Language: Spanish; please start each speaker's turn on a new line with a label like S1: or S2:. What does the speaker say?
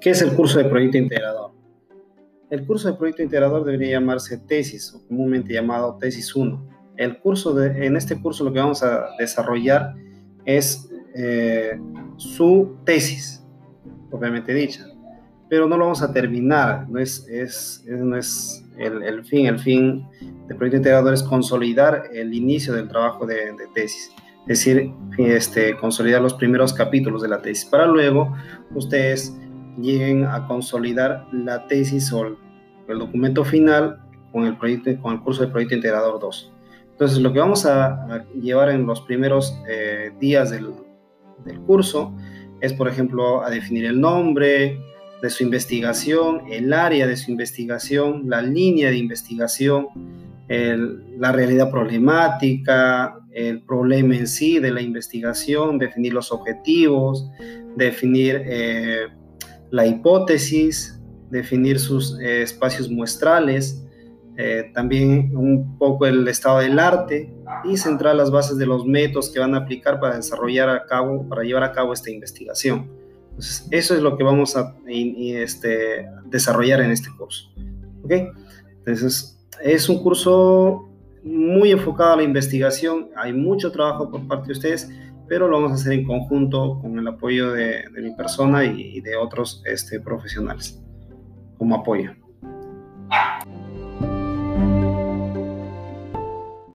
S1: ¿Qué es el curso de proyecto integrador? El curso de proyecto integrador debería llamarse tesis o comúnmente llamado tesis 1. El curso en este curso lo que vamos a desarrollar es eh, su tesis, propiamente dicha, pero no lo vamos a terminar, no es, el, fin, el fin del proyecto integrador es consolidar el inicio del trabajo de, de tesis es decir, este, consolidar los primeros capítulos de la tesis, para luego ustedes lleguen a consolidar la tesis o el, documento final con el, proyecto, con el curso de Proyecto Integrador 2. Entonces, lo que vamos a, llevar en los primeros eh, días del, del curso es, por ejemplo, a definir el nombre de su investigación, el área de su investigación, la línea de investigación, la realidad problemática, el problema en sí de la investigación, definir los objetivos, definir eh, la hipótesis, definir sus eh, espacios muestrales, eh, también un poco el estado del arte y centrar las bases de los métodos que van a aplicar para desarrollar a cabo, para llevar a cabo esta investigación. Eso es lo que vamos a este, desarrollar en este curso. ¿Ok? Entonces, es un curso muy enfocado a la investigación, hay mucho trabajo por parte de ustedes, pero lo vamos a hacer en conjunto con el apoyo de, mi persona y, de otros este, profesionales como apoyo.